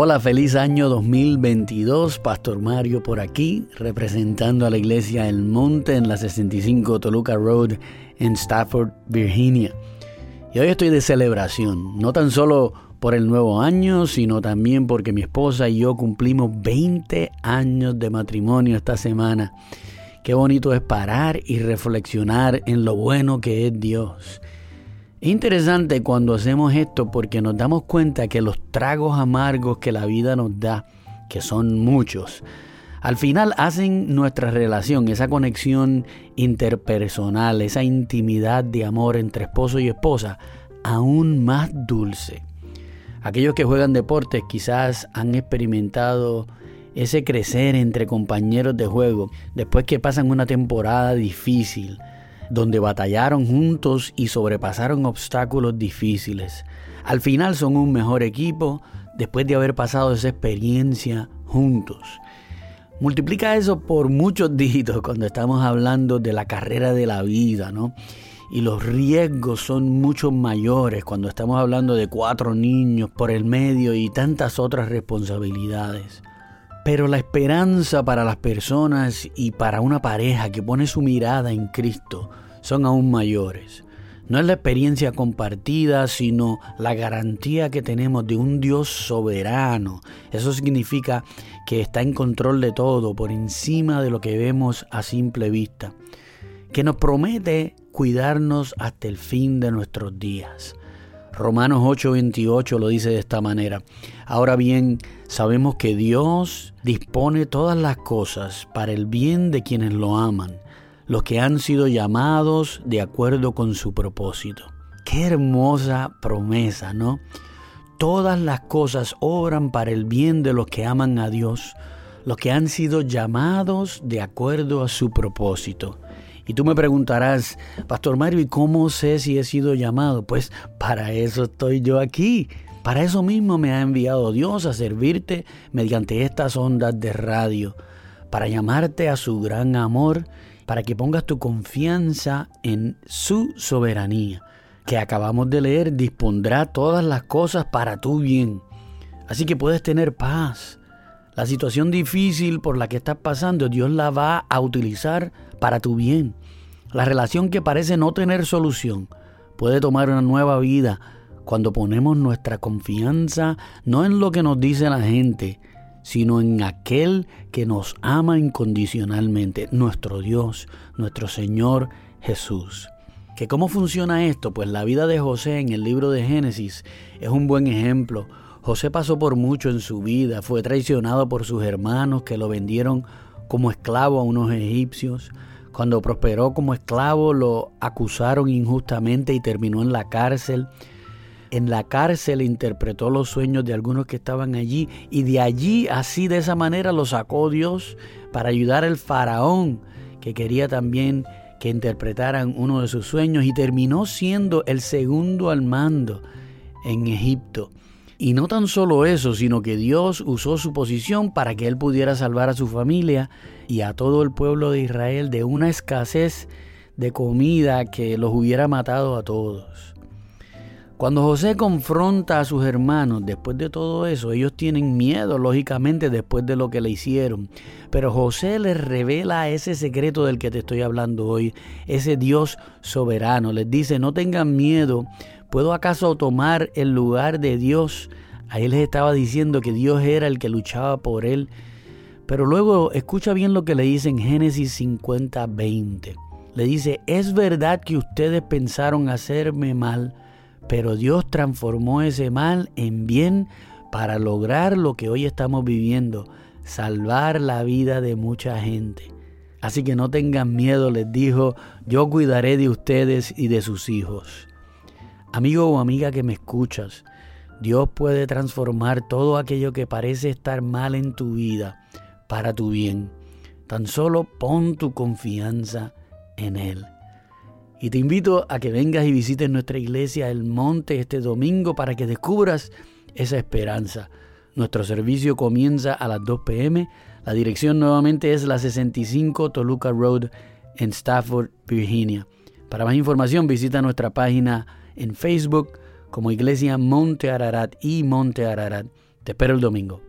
Hola, feliz año 2022. Pastor Mario por aquí, representando a la iglesia El Monte en la 65 Toluca Road en Stafford, Virginia. Y hoy estoy de celebración, no tan solo por el nuevo año, sino también porque mi esposa y yo cumplimos 20 años de matrimonio esta semana. Qué bonito es parar y reflexionar en lo bueno que es Dios es interesante cuando hacemos esto porque nos damos cuenta que los tragos amargos que la vida nos da, que son muchos, al final hacen nuestra relación, esa conexión interpersonal, esa intimidad de amor entre esposo y esposa, aún más dulce. Aquellos que juegan deportes quizás han experimentado ese crecer entre compañeros de juego después que pasan una temporada difícil, donde batallaron juntos y sobrepasaron obstáculos difíciles. Al final son un mejor equipo después de haber pasado esa experiencia juntos. Multiplica eso por muchos dígitos cuando estamos hablando de la carrera de la vida, ¿no? Y los riesgos son mucho mayores cuando estamos hablando de cuatro niños por el medio y tantas otras responsabilidades. Pero la esperanza para las personas y para una pareja que pone su mirada en Cristo son aún mayores. No es la experiencia compartida, sino la garantía que tenemos de un Dios soberano. Eso significa que está en control de todo, por encima de lo que vemos a simple vista. Que nos promete cuidarnos hasta el fin de nuestros días. Romanos 8:28 lo dice de esta manera. Ahora bien, sabemos que Dios dispone todas las cosas para el bien de quienes lo aman, los que han sido llamados de acuerdo con su propósito. Qué hermosa promesa, ¿no? Todas las cosas obran para el bien de los que aman a Dios, los que han sido llamados de acuerdo a su propósito. Y tú me preguntarás, Pastor Mario, ¿y cómo sé si he sido llamado? Pues para eso estoy yo aquí. Para eso mismo me ha enviado Dios a servirte mediante estas ondas de radio, para llamarte a su gran amor, para que pongas tu confianza en su soberanía, que acabamos de leer, dispondrá todas las cosas para tu bien. Así que puedes tener paz. La situación difícil por la que estás pasando, Dios la va a utilizar para tu bien. La relación que parece no tener solución puede tomar una nueva vida cuando ponemos nuestra confianza no en lo que nos dice la gente, sino en aquel que nos ama incondicionalmente, nuestro Dios, nuestro Señor Jesús. ¿Que ¿Cómo funciona esto? Pues la vida de José en el libro de Génesis es un buen ejemplo. José pasó por mucho en su vida, fue traicionado por sus hermanos que lo vendieron como esclavo a unos egipcios. Cuando prosperó como esclavo lo acusaron injustamente y terminó en la cárcel. En la cárcel interpretó los sueños de algunos que estaban allí y de allí así de esa manera lo sacó Dios para ayudar al faraón que quería también que interpretaran uno de sus sueños y terminó siendo el segundo al mando en Egipto. Y no tan solo eso, sino que Dios usó su posición para que él pudiera salvar a su familia y a todo el pueblo de Israel de una escasez de comida que los hubiera matado a todos. Cuando José confronta a sus hermanos después de todo eso, ellos tienen miedo, lógicamente, después de lo que le hicieron. Pero José les revela ese secreto del que te estoy hablando hoy, ese Dios soberano. Les dice, no tengan miedo, ¿Puedo acaso tomar el lugar de Dios? Ahí les estaba diciendo que Dios era el que luchaba por él. Pero luego escucha bien lo que le dice en Génesis 50, 20. Le dice, es verdad que ustedes pensaron hacerme mal, pero Dios transformó ese mal en bien para lograr lo que hoy estamos viviendo, salvar la vida de mucha gente. Así que no tengan miedo, les dijo, yo cuidaré de ustedes y de sus hijos. Amigo o amiga que me escuchas, Dios puede transformar todo aquello que parece estar mal en tu vida para tu bien. Tan solo pon tu confianza en Él. Y te invito a que vengas y visites nuestra iglesia El Monte este domingo para que descubras esa esperanza. Nuestro servicio comienza a las 2 pm. La dirección nuevamente es la 65 Toluca Road en Stafford, Virginia. Para más información visita nuestra página en Facebook como Iglesia Monte Ararat y Monte Ararat. Te espero el domingo.